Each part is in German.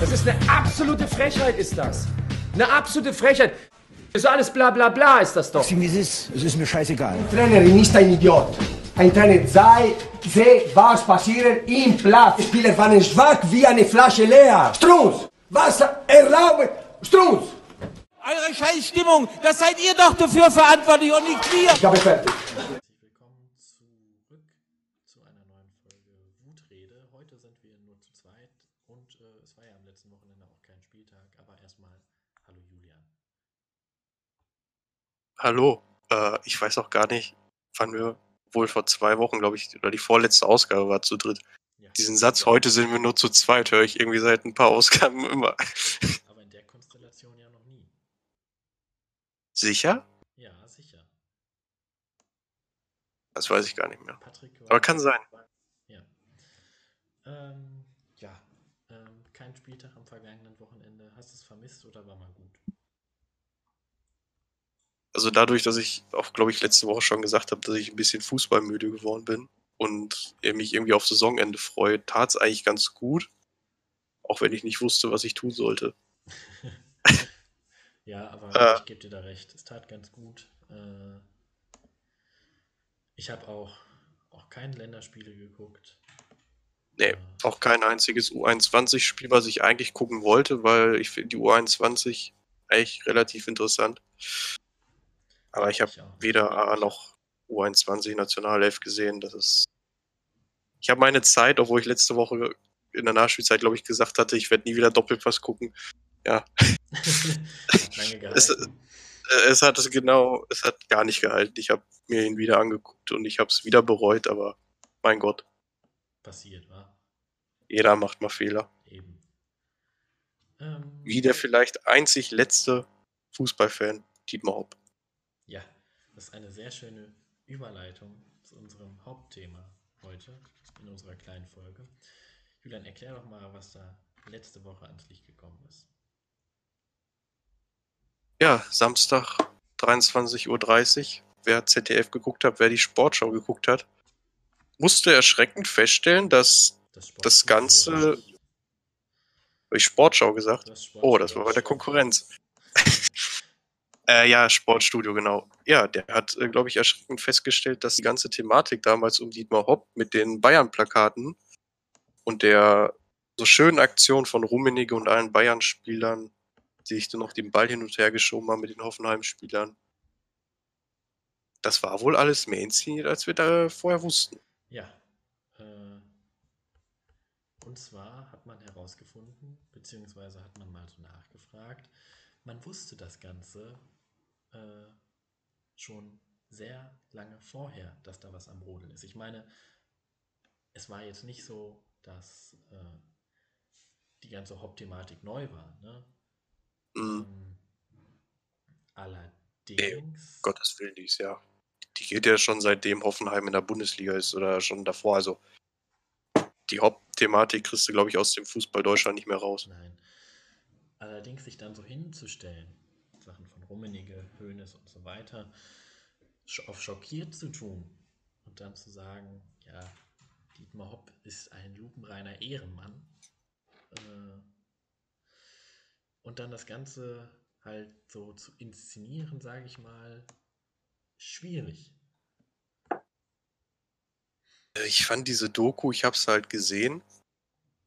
Das ist eine absolute Frechheit, ist das. Eine absolute Frechheit. Das ist alles bla bla bla, ist das doch. Sieh, wie es ist. Es ist mir scheißegal. Ein Trainer ist ein Idiot. Ein Trainer sei, sehe, was passiert im Platz. Die Spieler waren schwach wie eine Flasche leer. Strunz, was erlaubt? Strunz! Eure Scheißstimmung, das seid ihr doch dafür verantwortlich und nicht wir. Ich habe fertig. Herzlich willkommen zurück zu einer neuen Folge Wutrede. Heute sind wir nur zu zweit und äh, es war ja am letzten Wochenende auch kein Spieltag, aber erstmal hallo Julian. Hallo, äh, ich weiß auch gar nicht, wann wir wohl vor zwei Wochen, glaube ich, oder die vorletzte Ausgabe war zu dritt. Ja, Diesen Satz, heute sind wir nur zu zweit, höre ich irgendwie seit ein paar Ausgaben immer. aber in der Konstellation ja noch nie. Sicher? Ja, sicher. Das weiß ich gar nicht mehr. Patrick Aber kann sein. Ja. Ähm, ja. Ähm, kein Spieltag am vergangenen Wochenende. Hast du es vermisst oder war mal gut? Also dadurch, dass ich auch, glaube ich, letzte Woche schon gesagt habe, dass ich ein bisschen fußballmüde geworden bin und mich irgendwie auf Saisonende freue, tat es eigentlich ganz gut. Auch wenn ich nicht wusste, was ich tun sollte. Ja, aber Äh. ich gebe dir da recht. Es tat ganz gut. Äh, ich habe auch, auch keine Länderspiele geguckt. Nee, auch kein einziges U21-Spiel, was ich eigentlich gucken wollte, weil ich finde die U21 eigentlich relativ interessant. Aber ich habe weder A noch U21 Nationalelf gesehen. Das ist. Ich habe meine Zeit, obwohl ich letzte Woche in der Nachspielzeit, glaube ich, gesagt hatte, ich werde nie wieder Doppelpass gucken. Ja, Lange Es- äh, es hat es genau, es hat gar nicht gehalten. Ich habe mir ihn wieder angeguckt und ich habe es wieder bereut, aber mein Gott, Passiert, war jeder macht mal Fehler. eben. Ähm, Wie der vielleicht einzig letzte Fußballfan, Dietmar Hopp. Das ist eine sehr schöne Überleitung zu unserem Hauptthema heute in unserer kleinen Folge. Julian, erklär doch mal, was da letzte Woche ans Licht gekommen ist. Ja, Samstag 23.30 Uhr. Wer ZDF geguckt hat, wer die Sportschau geguckt hat, musste erschreckend feststellen, dass Das, das Ganze. Habe ich Sportschau gesagt? Hast Oh, das war bei der Konkurrenz. Äh, ja, Sportstudio, genau. Ja, der hat, äh, glaube ich, erschreckend festgestellt, dass die ganze Thematik damals um Dietmar Hopp mit den Bayern-Plakaten und der so schönen Aktion von Rummenigge und allen Bayern-Spielern, die sich dann noch den Ball hin und her geschoben haben mit den Hoffenheim-Spielern, das war wohl alles mehr inszeniert, als wir da vorher wussten. Ja. Äh, und zwar hat man herausgefunden, beziehungsweise hat man mal so nachgefragt, man wusste das Ganze äh, schon sehr lange vorher, dass da was am Rodeln ist. Ich meine, es war jetzt nicht so, dass äh, die ganze Hop-Thematik neu war. Ne? Mhm. Ähm, allerdings. Gottes Willen, die ist ja. Die geht ja schon seitdem Hoffenheim in der Bundesliga ist oder schon davor. Also die Hauptthematik kriegst du, glaube ich, aus dem Fußball Deutschland nicht mehr raus. Nein. Allerdings sich dann so hinzustellen, Sachen von Rummenigge, Hoeneß und so weiter, auf schockiert zu tun und dann zu sagen, ja, Dietmar Hopp ist ein lupenreiner Ehrenmann. Äh, und dann das Ganze halt so zu inszenieren, sage ich mal, schwierig. Ich fand diese Doku, ich habe es halt gesehen,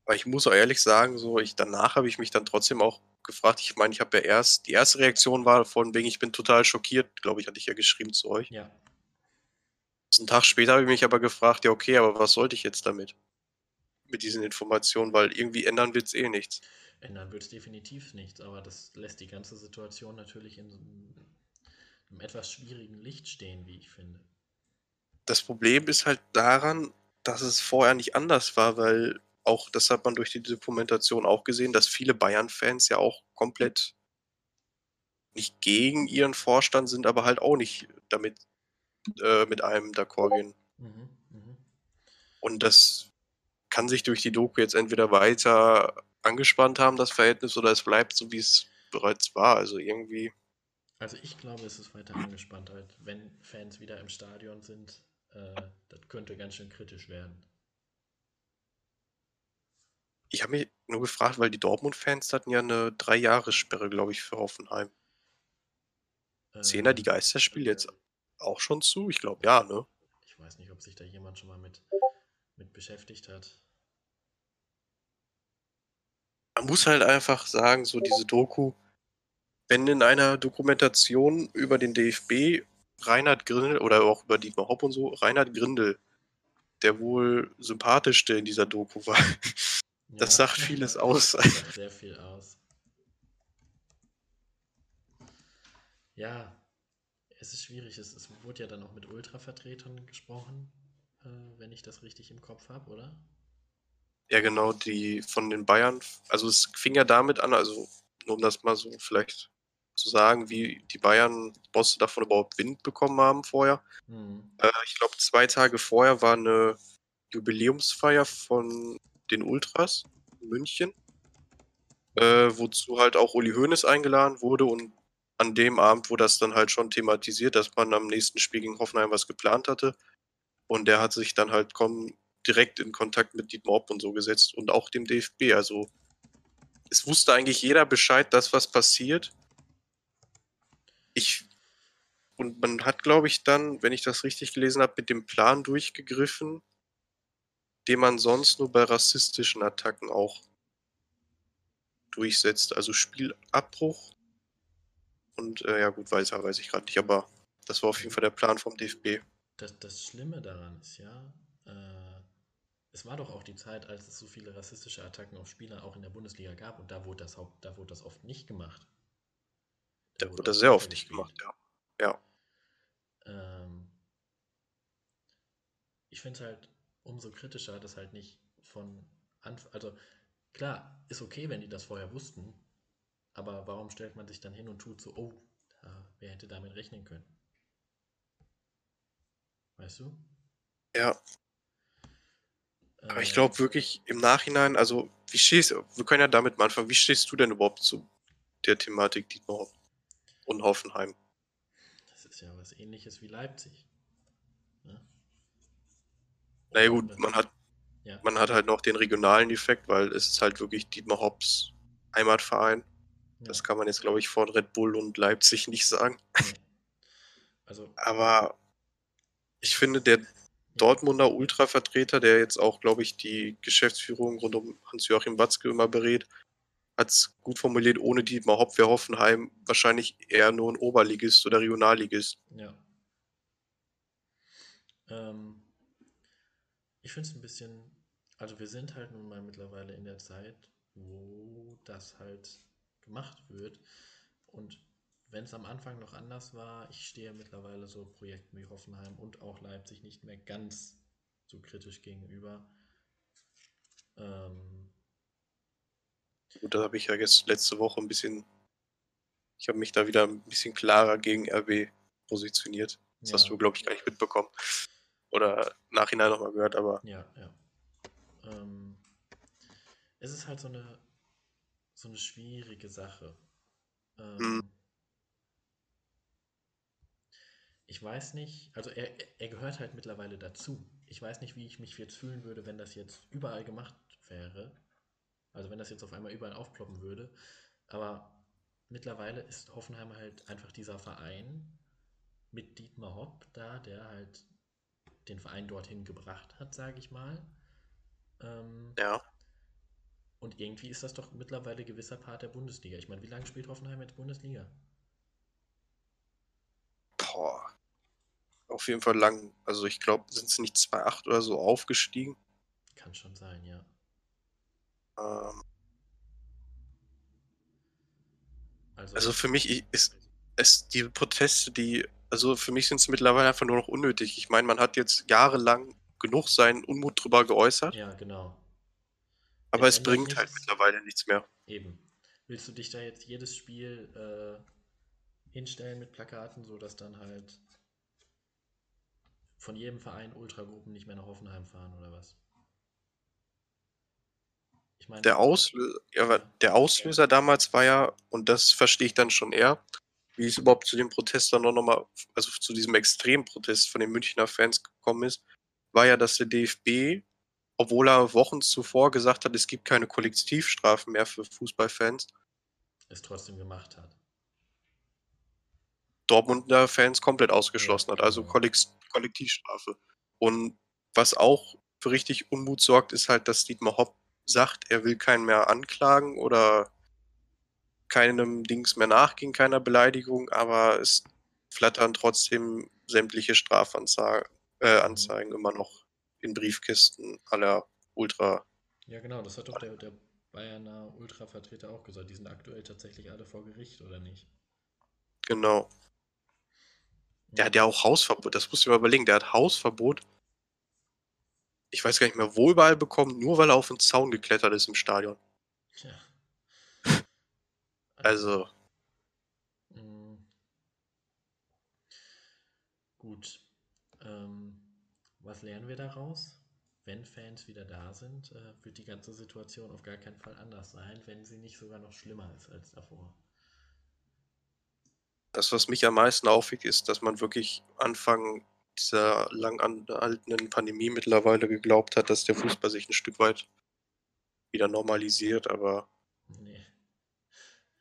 aber ich muss auch ehrlich sagen, so ich danach habe ich mich dann trotzdem auch gefragt. Ich meine, ich habe ja erst die erste Reaktion war von wegen, ich bin total schockiert, glaube ich, hatte ich ja geschrieben zu euch. Ja, Einen Tag später habe ich mich aber gefragt, ja okay, aber was sollte ich jetzt damit? Mit diesen Informationen, weil irgendwie ändern wird es eh nichts. Ändern wird es definitiv nichts, aber das lässt die ganze Situation natürlich in einem etwas schwierigen Licht stehen, wie ich finde. Das Problem ist halt daran, dass es vorher nicht anders war, weil auch, das hat man durch die Dokumentation auch gesehen, dass viele Bayern-Fans ja auch komplett nicht gegen ihren Vorstand sind, aber halt auch nicht damit äh, mit einem d'accord gehen. Mhm, mhm. Und das kann sich durch die Doku jetzt entweder weiter angespannt haben, das Verhältnis, oder es bleibt so, wie es bereits war. Also irgendwie, Also ich glaube, es ist weiter angespannt, halt, wenn Fans wieder im Stadion sind. Äh, das könnte ganz schön kritisch werden. Ich habe mich nur gefragt, weil die Dortmund-Fans hatten ja eine Drei-Jahres-Sperre, glaube ich, für Hoffenheim. Sehen da die Ähm, Geisterspiele jetzt auch schon zu? Ich glaube ja, ne? Ich weiß nicht, ob sich da jemand schon mal mit, mit beschäftigt hat. Man muss halt einfach sagen, so diese Doku, wenn in einer Dokumentation über den DFB Reinhard Grindel oder auch über Dietmar Hopp und so, Reinhard Grindel, der wohl sympathischste in dieser Doku war. Das sagt vieles aus. Das sagt sehr viel aus. Ja, es ist schwierig. Es, es wurde ja dann auch mit Ultra-Vertretern gesprochen, äh, wenn ich das richtig im Kopf habe, oder? Ja, genau, die von den Bayern. Also es fing ja damit an, also nur um das mal so vielleicht zu sagen, wie die Bayern-Bosse davon überhaupt Wind bekommen haben vorher. Hm. Äh, ich glaube, zwei Tage vorher war eine Jubiläumsfeier von den Ultras in München, äh, wozu halt auch Uli Hoeneß eingeladen wurde und an dem Abend wurde das dann halt schon thematisiert, dass man am nächsten Spiel gegen Hoffenheim was geplant hatte. Und der hat sich dann halt komm, direkt in Kontakt mit Dietmar Hopp und so gesetzt und auch dem DFB. Also es wusste eigentlich jeder Bescheid, dass was passiert. Ich und man hat, glaube ich, dann, wenn ich das richtig gelesen habe, mit dem Plan durchgegriffen, den man sonst nur bei rassistischen Attacken auch durchsetzt. Also Spielabbruch und äh, ja gut, weiß, weiß ich gerade nicht, aber das war auf jeden Fall der Plan vom DFB. Das, das Schlimme daran ist ja, äh, es war doch auch die Zeit, als es so viele rassistische Attacken auf Spieler auch in der Bundesliga gab und da wurde das, Haupt, da wurde das oft nicht gemacht. Da wurde wurde das sehr oft nicht runtergespielt. gemacht, ja. Ja. Ähm, ich finde es halt umso kritischer, dass halt nicht von Anfang, also klar, ist okay, wenn die das vorher wussten, aber warum stellt man sich dann hin und tut so, oh, wer hätte damit rechnen können? Weißt du? Ja, aber ich Äh, glaube wirklich im Nachhinein, also wie stehst wir können ja damit mal anfangen, wie stehst du denn überhaupt zu der Thematik Dietmar und Hoffenheim? Das ist ja was ähnliches wie Leipzig. Na ja Und gut, man hat, Ja, man hat halt noch den regionalen Effekt, weil es ist halt wirklich Dietmar Hopps Heimatverein. ja, Das kann man jetzt, glaube ich, von Red Bull und Leipzig nicht sagen. Also, Aber ich finde, der Dortmunder Ultra-Vertreter, der jetzt auch, glaube ich, die Geschäftsführung rund um Hans-Joachim Watzke immer berät, hat es gut formuliert, ohne Dietmar Hopp wäre Hoffenheim wahrscheinlich eher nur ein Oberligist oder Regionalligist. Ja. Ähm, ich finde es ein bisschen, also wir sind halt nun mal mittlerweile in der Zeit, wo das halt gemacht wird. Und wenn es am Anfang noch anders war, ich stehe mittlerweile so Projekten wie Hoffenheim und auch Leipzig nicht mehr ganz so kritisch gegenüber. Ähm, Gut, da habe ich ja jetzt letzte Woche ein bisschen, ich habe mich da wieder ein bisschen klarer gegen RB positioniert. Das hast Ja. du, glaube ich, gar nicht mitbekommen. Oder nachhinein nochmal gehört, aber Ja, ja. Ähm, es ist halt so eine, so eine schwierige Sache. Ähm, Mhm. Ich weiß nicht, also er, er- er gehört halt mittlerweile dazu. Ich weiß nicht, wie ich mich jetzt fühlen würde, wenn das jetzt überall gemacht wäre. Also wenn das jetzt auf einmal überall aufploppen würde. Aber mittlerweile ist Hoffenheim halt einfach dieser Verein mit Dietmar Hopp da, der halt den Verein dorthin gebracht hat, sage ich mal. Ähm, ja. und irgendwie ist das doch mittlerweile gewisser Part der Bundesliga. Ich meine, wie lange spielt Hoffenheim jetzt Bundesliga? Boah. Auf jeden Fall lang. Also ich glaube, sind sie nicht 2,8 oder so aufgestiegen. Kann schon sein, ja. Ähm, Also, also für mich ist es die Proteste, die, also für mich sind es mittlerweile einfach nur noch unnötig. Ich meine, man hat jetzt jahrelang genug seinen Unmut drüber geäußert, ja, genau. aber Es bringt halt nichts. mittlerweile nichts mehr. Eben. Willst du dich da jetzt jedes Spiel äh, hinstellen mit Plakaten, sodass dann halt von jedem Verein Ultragruppen nicht mehr nach Hoffenheim fahren oder was? Ich meine, Der Auslöser, ja, der Auslöser damals war ja, und das verstehe ich dann schon eher, wie es überhaupt zu dem Protest dann noch mal, also zu diesem Extremprotest von den Münchner Fans gekommen ist, war ja, dass der DFB obwohl er Wochen zuvor gesagt hat, es gibt keine Kollektivstrafen mehr für Fußballfans, Es trotzdem gemacht hat. Dortmunder Fans komplett ausgeschlossen Ja, hat, also genau. Kollek Kollektivstrafe. Und was auch für richtig Unmut sorgt, ist halt, dass Dietmar Hopp sagt, er will keinen mehr anklagen oder keinem Dings mehr nachgehen, keiner Beleidigung, aber es flattern trotzdem sämtliche Strafanzeigen äh, immer noch in Briefkisten aller Ultra. Ja, genau, das hat doch der, der Bayerner Ultra-Vertreter auch gesagt. Die sind aktuell tatsächlich alle vor Gericht, oder nicht? Genau. Der hat ja auch Hausverbot, das musst du dir mal überlegen, der hat Hausverbot. Ich weiß gar nicht mehr, wo überall bekommen, nur weil er auf den Zaun geklettert ist im Stadion. Tja. Also, Mm. Gut. Ähm, was lernen wir daraus? Wenn Fans wieder da sind, äh, wird die ganze Situation auf gar keinen Fall anders sein, wenn sie nicht sogar noch schlimmer ist als davor. das, was mich am meisten aufregt, ist, dass man wirklich Anfang dieser lang anhaltenden Pandemie mittlerweile geglaubt hat, dass der Fußball sich ein Stück weit wieder normalisiert, aber Nee.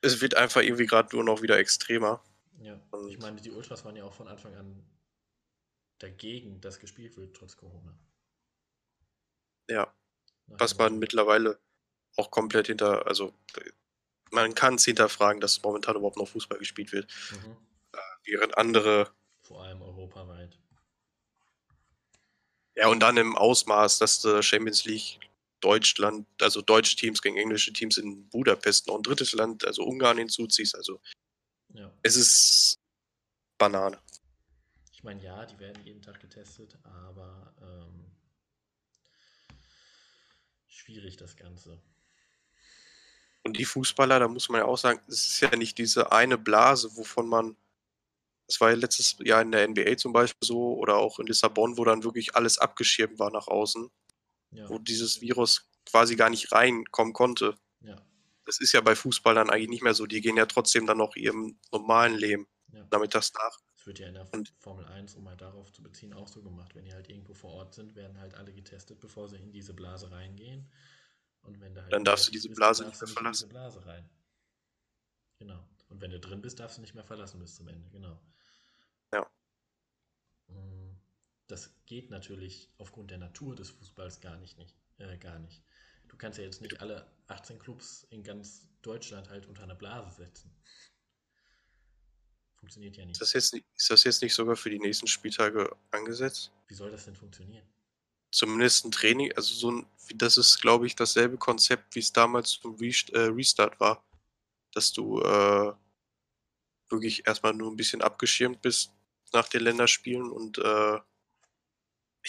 Es wird einfach irgendwie gerade nur noch wieder extremer. Ja. Und- Ich meine, die Ultras waren ja auch von Anfang an dagegen, dass gespielt wird, trotz Corona. Ja, Nach was man mittlerweile auch komplett hinter, also man kann es hinterfragen, dass momentan überhaupt noch Fußball gespielt wird, Mhm. während andere, Vor allem europaweit. ja und dann im Ausmaß, dass der Champions League Deutschland, also deutsche Teams gegen englische Teams in Budapest noch ein drittes Land, also Ungarn hinzuziehst, also Ja. es ist Banane. Ich meine, ja, die werden jeden Tag getestet, aber ähm, schwierig das Ganze. Und die Fußballer, da muss man ja auch sagen, es ist ja nicht diese eine Blase, wovon man, das war ja letztes Jahr in der NBA zum Beispiel so, oder auch in Lissabon, wo dann wirklich alles abgeschirmt war nach außen, Ja, wo dieses Virus quasi gar nicht reinkommen konnte. ja, Das ist ja bei Fußballern eigentlich nicht mehr so. Die gehen ja trotzdem dann noch ihrem normalen Leben ja. damit das nach. Das wird ja in der Und- Formel 1, um mal darauf zu beziehen, auch so gemacht. Wenn die halt irgendwo vor Ort sind, werden halt alle getestet, bevor sie in diese Blase reingehen. Und wenn du halt Dann darfst du diese bist, Blase nicht mehr in diese Blase rein. Genau. Und wenn du drin bist, darfst du nicht mehr verlassen bis zum Ende. Genau. Ja. Mm, Das geht natürlich aufgrund der Natur des Fußballs gar nicht, nicht, äh, gar nicht. Du kannst ja jetzt nicht alle 18 Clubs in ganz Deutschland halt unter eine Blase setzen. Funktioniert ja nicht. Ist das, jetzt, nicht- ist das jetzt nicht sogar für die nächsten Spieltage angesetzt? Wie soll das denn funktionieren? Zumindest ein Training, also so ein, das ist, glaube ich, dasselbe Konzept, wie es damals zum äh, Restart war. Dass du äh, wirklich erstmal nur ein bisschen abgeschirmt bist nach den Länderspielen und äh,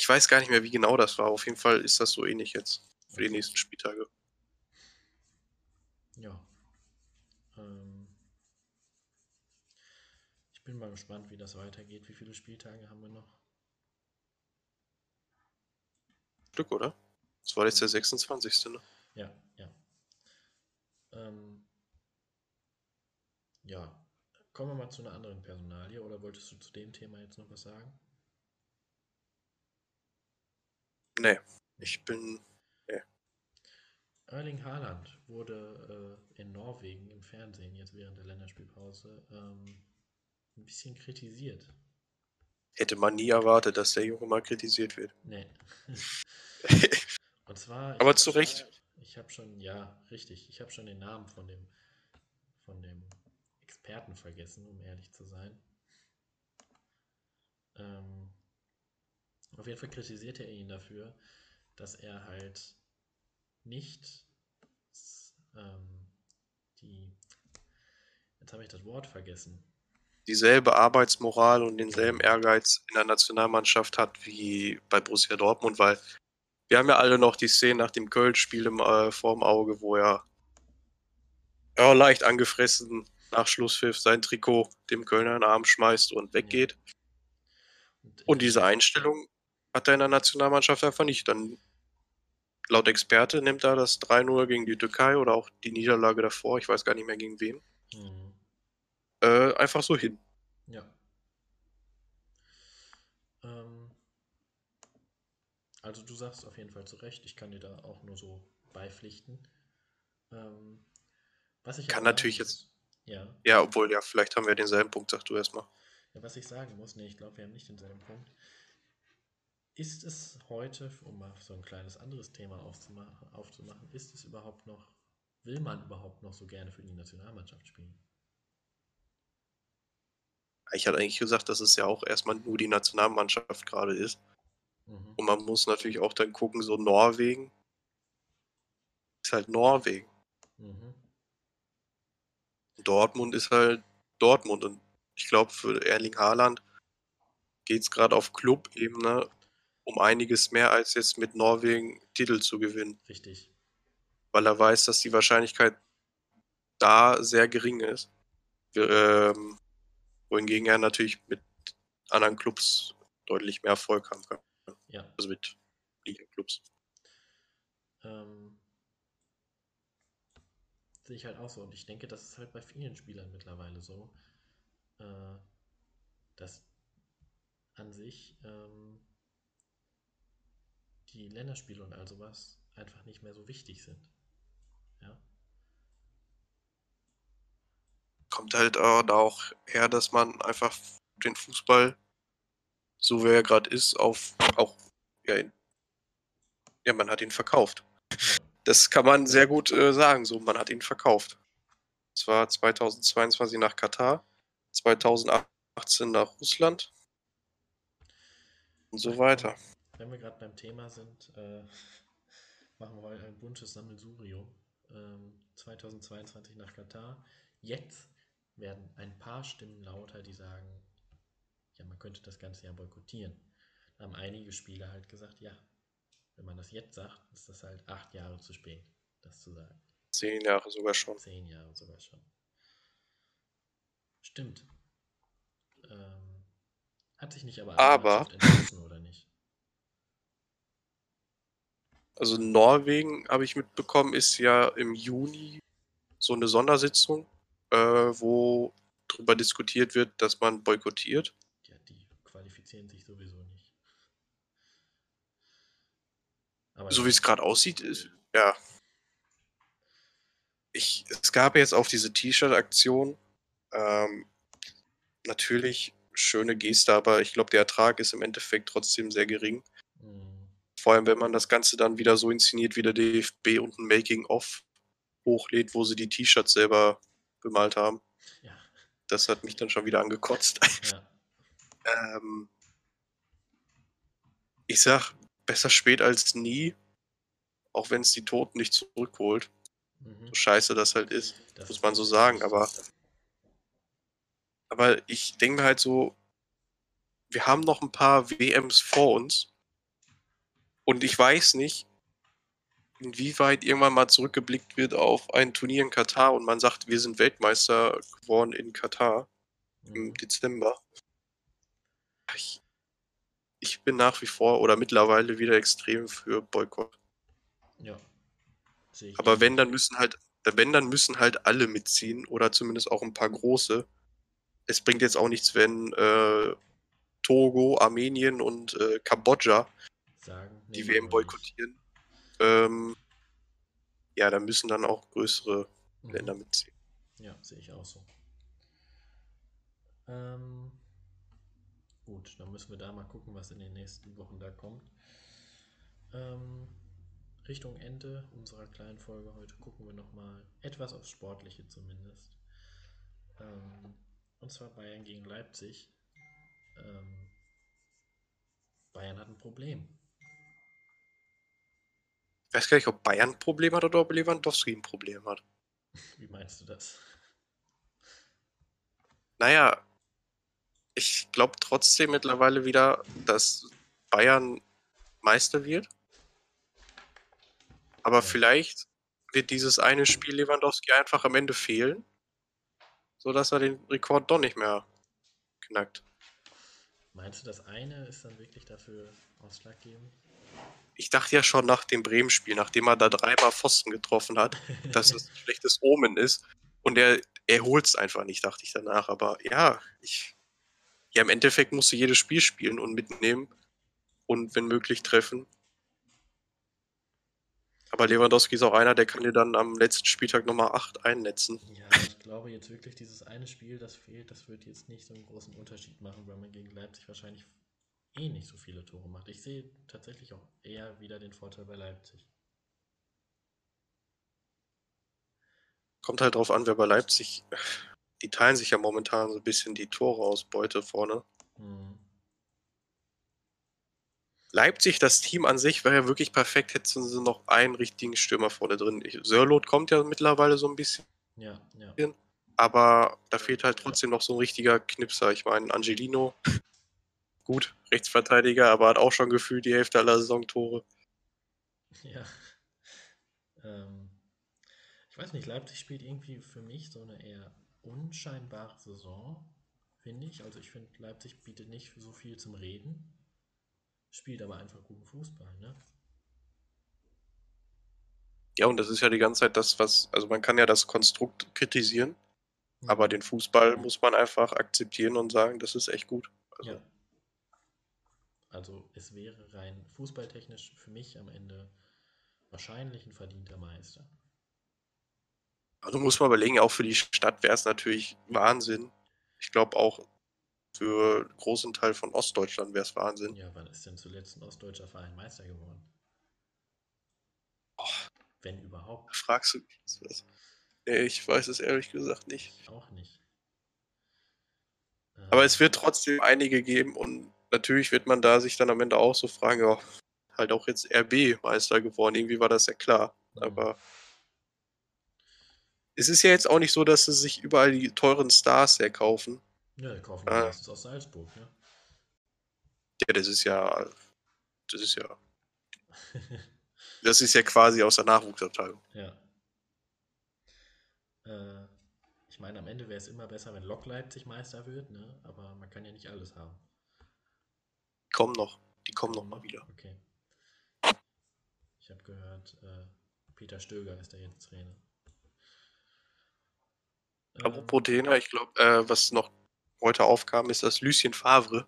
ich weiß gar nicht mehr, wie genau das war. Auf jeden Fall ist das so ähnlich jetzt für die nächsten Spieltage. Ja. Ähm, ich bin mal gespannt, wie das weitergeht. Wie viele Spieltage haben wir noch? Stück, oder? Das war jetzt der 26. Ne? Ja, ja. Ähm, ja. Kommen wir mal zu einer anderen Personalie oder wolltest du zu dem Thema jetzt noch was sagen? Nee, ich bin. Erling Haaland wurde äh, in Norwegen im Fernsehen jetzt während der Länderspielpause ähm, ein bisschen kritisiert. Hätte man nie erwartet, dass der Junge mal kritisiert wird. Nee. Und zwar. Aber zu Recht. Ich habe schon, ja, richtig. Ich habe schon den Namen von dem, von dem Experten vergessen, um ehrlich zu sein. Ähm, auf jeden Fall kritisierte er ihn dafür, dass er halt nicht ähm, die. Jetzt habe ich das Wort vergessen. dieselbe Arbeitsmoral und denselben Ehrgeiz in der Nationalmannschaft hat wie bei Borussia Dortmund, weil wir haben ja alle noch die Szene nach dem Köln-Spiel im, äh, vorm Auge, wo er ja, leicht angefressen nach Schlusspfiff sein Trikot dem Kölner in den Arm schmeißt und weggeht. Und diese Einstellung hat er in der Nationalmannschaft einfach nicht. Dann laut Experte nimmt er das 3-0 gegen die Türkei oder auch die Niederlage davor, ich weiß gar nicht mehr gegen wen, Mhm. äh, einfach so hin. Ja. Ähm, Also du sagst auf jeden Fall zu Recht, ich kann dir da auch nur so beipflichten. Ähm, was ich Kann natürlich jetzt- Ja, Ja, obwohl, ja, vielleicht haben wir denselben Punkt, sag du erstmal. ja, was ich sagen muss, nee, ich glaube, wir haben nicht denselben Punkt. Ist es heute, um mal so ein kleines anderes Thema aufzumachen, aufzumachen, ist es überhaupt noch, will man überhaupt noch so gerne für die Nationalmannschaft spielen? Ich hatte eigentlich gesagt, dass es ja auch erstmal nur die Nationalmannschaft gerade ist. Mhm. Und man muss natürlich auch dann gucken, so Norwegen ist halt Norwegen. Mhm. Dortmund ist halt Dortmund. Und ich glaube, für Erling Haaland geht es gerade auf Club-Ebene um einiges mehr, als jetzt mit Norwegen Titel zu gewinnen. Richtig. Weil er weiß, dass die Wahrscheinlichkeit da sehr gering ist. Ähm, wohingegen er natürlich mit anderen Clubs deutlich mehr Erfolg haben kann. Ja. Also mit Liga-Clubs. Ähm, sehe ich halt auch so. Und ich denke, das ist halt bei vielen Spielern mittlerweile so, äh, dass an sich ähm, die Länderspiele und all sowas einfach nicht mehr so wichtig sind. Ja. kommt halt auch her, dass man einfach den Fußball, so wie er gerade ist, auf auch ja, in, ja, man hat ihn verkauft. Das kann man sehr gut äh, sagen, so man hat ihn verkauft. Es war 2022 nach Katar, 2018 nach Russland und so weiter. Wenn wir gerade beim Thema sind, äh, machen wir heute ein buntes Sammelsurium. Ähm, 2022 nach Katar. Jetzt werden ein paar Stimmen lauter, die sagen, ja, man könnte das Ganze ja boykottieren. Da haben einige Spieler halt gesagt, ja, wenn man das jetzt sagt, ist das halt acht Jahre zu spät, das zu sagen. Zehn Jahre sogar schon. Zehn Jahre sogar schon. Stimmt. Ähm, hat sich nicht aber Aber- oder nicht? Also Norwegen, habe ich mitbekommen, ist ja im Juni so eine Sondersitzung, äh, wo darüber diskutiert wird, dass man boykottiert. Ja, die qualifizieren sich sowieso nicht. Aber So wie es gerade aussieht, ist, ja. Ich, es gab jetzt auch diese T-Shirt-Aktion. Ähm, natürlich schöne Geste, aber ich glaube, der Ertrag ist im Endeffekt trotzdem sehr gering. Vor allem, wenn man das Ganze dann wieder so inszeniert, wie der DFB und ein Making-of hochlädt, wo sie die T-Shirts selber bemalt haben. Ja, Das hat mich dann schon wieder angekotzt. ja. Ähm, ich sag, besser spät als nie, auch wenn es die Toten nicht zurückholt. Mhm. So scheiße das halt ist, Das muss man so sagen, aber, aber ich denke mir halt so, wir haben noch ein paar WMs vor uns und ich weiß nicht, inwieweit irgendwann mal zurückgeblickt wird auf ein Turnier in Katar und man sagt, wir sind Weltmeister geworden in Katar im Mhm. Dezember. Ich, ich bin nach wie vor oder mittlerweile wieder extrem für Boykott. Ja. Aber wenn, dann müssen halt, wenn, dann müssen halt alle mitziehen oder zumindest auch ein paar große. Es bringt jetzt auch nichts, wenn äh, Togo, Armenien und äh, Kambodscha sagen, die WM boykottieren. Ähm, ja, da müssen dann auch größere Mhm. Länder mitziehen. Ja, sehe ich auch so. Ähm, gut, dann müssen wir da mal gucken, was in den nächsten Wochen da kommt. Ähm, Richtung Ende unserer kleinen Folge heute gucken wir nochmal etwas aufs Sportliche zumindest. Ähm, und zwar Bayern gegen Leipzig. Ähm, Bayern hat ein Problem. Ich weiß gar nicht, ob Bayern ein Problem hat oder ob Lewandowski ein Problem hat. Wie meinst du das? Naja, ich glaube trotzdem mittlerweile wieder, dass Bayern Meister wird. Aber Ja. vielleicht wird dieses eine Spiel Lewandowski einfach am Ende fehlen, sodass er den Rekord doch nicht mehr knackt. Meinst du, das eine ist dann wirklich dafür ausschlaggebend? Ich dachte ja schon nach dem Bremen-Spiel, nachdem er da dreimal Pfosten getroffen hat, dass es ein schlechtes Omen ist. Und er, er holt es einfach nicht, dachte ich danach. Aber ja, ich. Ja, im Endeffekt musst du jedes Spiel spielen und mitnehmen und wenn möglich treffen. Aber Lewandowski ist auch einer, der kann dir dann am letzten Spieltag nochmal 8 einnetzen. Ja, ich glaube jetzt wirklich, dieses eine Spiel, das fehlt, das wird jetzt nicht so einen großen Unterschied machen, weil man gegen Leipzig wahrscheinlich eh nicht so viele Tore macht. Ich sehe tatsächlich auch eher wieder den Vorteil bei Leipzig. Kommt halt drauf an, wer bei Leipzig. Die teilen sich ja momentan so ein bisschen die Toreausbeute vorne. Hm. Leipzig, das Team an sich, wäre ja wirklich perfekt, hätten sie noch einen richtigen Stürmer vorne drin. Sörlot kommt ja mittlerweile so ein bisschen, Ja, ja. aber da fehlt halt trotzdem noch so ein richtiger Knipser. Ich meine, Angelino, gut, Rechtsverteidiger, aber hat auch schon gefühlt die Hälfte aller Saisontore. Ja. Ähm, ich weiß nicht, Leipzig spielt irgendwie für mich so eine eher unscheinbare Saison, finde ich. Also ich finde, Leipzig bietet nicht so viel zum Reden, spielt aber einfach guten Fußball, ne? Ja, und das ist ja die ganze Zeit das, was, also man kann ja das Konstrukt kritisieren, Mhm. aber den Fußball muss man einfach akzeptieren und sagen, das ist echt gut. Also, Ja. Also es wäre rein fußballtechnisch für mich am Ende wahrscheinlich ein verdienter Meister. Also muss man überlegen, auch für die Stadt wäre es natürlich Wahnsinn. Ich glaube auch für einen großen Teil von Ostdeutschland wäre es Wahnsinn. Ja, wann ist denn zuletzt ein ostdeutscher Verein Meister geworden? Wenn überhaupt, Fragst du was? Nee, ich weiß es ehrlich gesagt nicht. auch nicht. Aber Ähm, es wird trotzdem einige geben und natürlich wird man da sich dann am Ende auch so fragen, ja, halt auch jetzt RB Meister geworden. Irgendwie war das ja klar. Mhm. Aber es ist ja jetzt auch nicht so, dass sie sich überall die teuren Stars herkaufen. Ja, die kaufen Ah. meistens aus Salzburg, ne? Ja, das ist ja, das ist ja, das ist ja quasi aus der Nachwuchsabteilung. Ja. Äh, ich meine, am Ende wäre es immer besser, wenn Lok Leipzig Meister wird, ne? Aber man kann ja nicht alles haben. Kommen noch, die kommen noch mal wieder. Okay. Ich habe gehört, äh, Peter Stöger ist da jetzt Trainer. Ähm, Apropos Trainer, ich glaube, äh, was noch heute aufkam, ist, dass Lucien Favre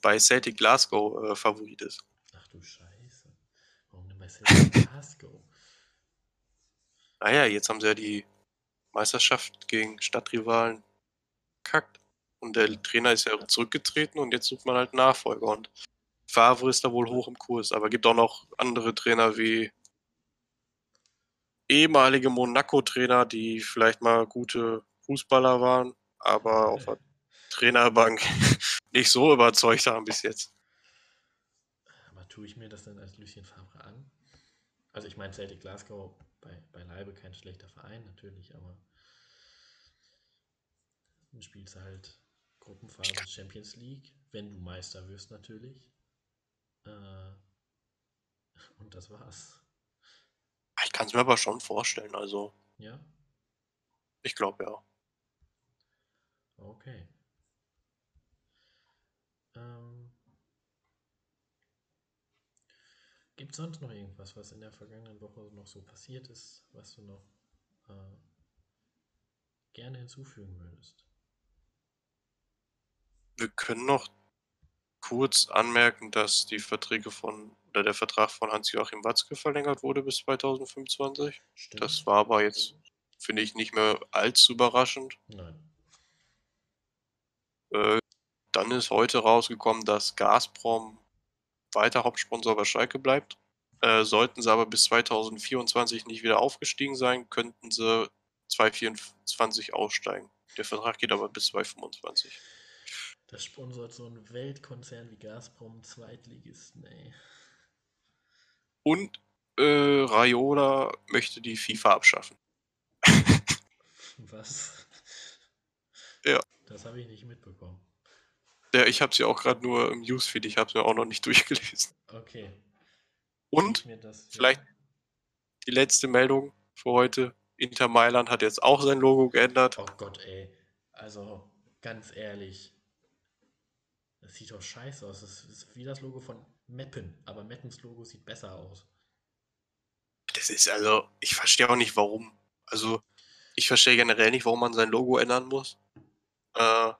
bei Celtic Glasgow äh, Favorit ist. Ach du Scheiße. Warum denn bei Celtic Glasgow? Naja, jetzt haben sie ja die Meisterschaft gegen Stadtrivalen kackt. Und der Trainer ist ja zurückgetreten und jetzt sucht man halt Nachfolger. Und Favre ist da wohl hoch im Kurs. Aber gibt auch noch andere Trainer wie ehemalige Monaco-Trainer, die vielleicht mal gute Fußballer waren, aber auf der Trainerbank nicht so überzeugt haben bis jetzt. Aber tue ich mir das denn als Lucien Favre an? Also ich meine, Celtic Glasgow bei, beileibe kein schlechter Verein natürlich, aber du spielst halt Gruppenphase Champions League, wenn du Meister wirst natürlich. Äh, und das war's. Ich kann es mir aber schon vorstellen. Also, Ja? ich glaube ja. Okay. Ähm, Gibt es sonst noch irgendwas, was in der vergangenen Woche noch so passiert ist, was du noch äh, gerne hinzufügen würdest? Wir können noch kurz anmerken, dass die Verträge von oder der Vertrag von Hans-Joachim Watzke verlängert wurde bis 2025. Stimmt? Das war aber jetzt, finde ich, nicht mehr allzu überraschend. Nein. Äh, dann ist heute rausgekommen, dass Gazprom weiter Hauptsponsor bei Schalke bleibt. Äh, sollten sie aber bis 2024 nicht wieder aufgestiegen sein, könnten sie 2024 aussteigen. Der Vertrag geht aber bis 2025. Das sponsort so ein Weltkonzern wie Gazprom Zweitligisten, ey. Und äh, Raiola möchte die FIFA abschaffen. Was? Ja. Das habe ich nicht mitbekommen. Ja, ich habe sie auch gerade nur im Newsfeed, ich habe es mir auch noch nicht durchgelesen. Okay. Und das, vielleicht- die letzte Meldung für heute. Inter Mailand hat jetzt auch sein Logo geändert. Oh Gott, ey. Also, ganz ehrlich. Das sieht doch scheiße aus. Das ist wie das Logo von Meppen. Aber Meppens Logo sieht besser aus. Das ist also, ich verstehe auch nicht warum. Also, ich verstehe generell nicht, warum man sein Logo ändern muss. Äh,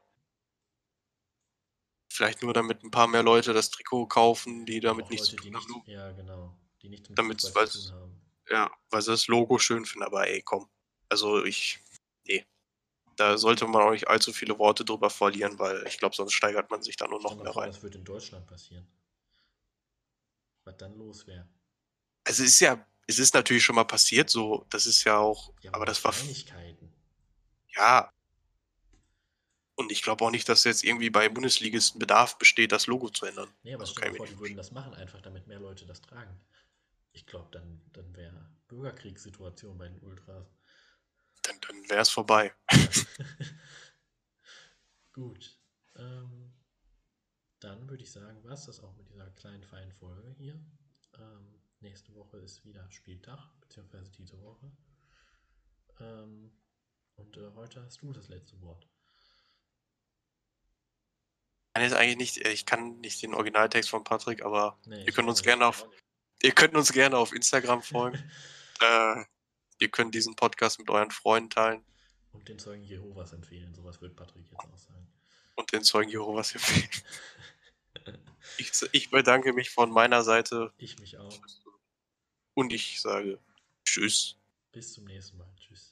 vielleicht nur damit ein paar mehr Leute das Trikot kaufen, die damit nichts Leute, zu tun haben. nicht, Ja, genau. Die nichts mit Damit- Fußball zu tun haben. Ja, weil sie das Logo schön finden, aber ey, komm. Also ich, nee. Da sollte man auch nicht allzu viele Worte drüber verlieren, weil ich glaube, sonst steigert man sich da nur noch mehr rein. das wird in Deutschland passieren. Was dann los wäre. Also es ist ja, es ist natürlich schon mal passiert, so, das ist ja auch, Ja, aber das war, ja. Und ich glaube auch nicht, dass jetzt irgendwie bei Bundesligisten Bedarf besteht, das Logo zu ändern. Nee, aber Also stell dir vor, die würden das machen, einfach damit mehr Leute das tragen. Ich glaube, dann, dann wäre Bürgerkriegssituation bei den Ultras. Dann, dann wäre es vorbei. Gut. Ähm, dann würde ich sagen, war es das auch mit dieser kleinen, feinen Folge hier. Ähm, nächste Woche ist wieder Spieltag, beziehungsweise diese Woche. Ähm, und äh, heute hast du das letzte Wort. kann jetzt eigentlich nicht, ich kann nicht den Originaltext von Patrick, aber Nee, ihr könnt uns gerne auf, ihr könnt uns gerne auf Instagram folgen. äh, ihr könnt diesen Podcast mit euren Freunden teilen Und den Zeugen Jehovas empfehlen. Sowas wird Patrick jetzt auch sagen. und den Zeugen Jehovas empfehlen. Ich, ich bedanke mich von meiner Seite Ich mich auch. und ich sage Tschüss. Bis zum nächsten Mal. Tschüss.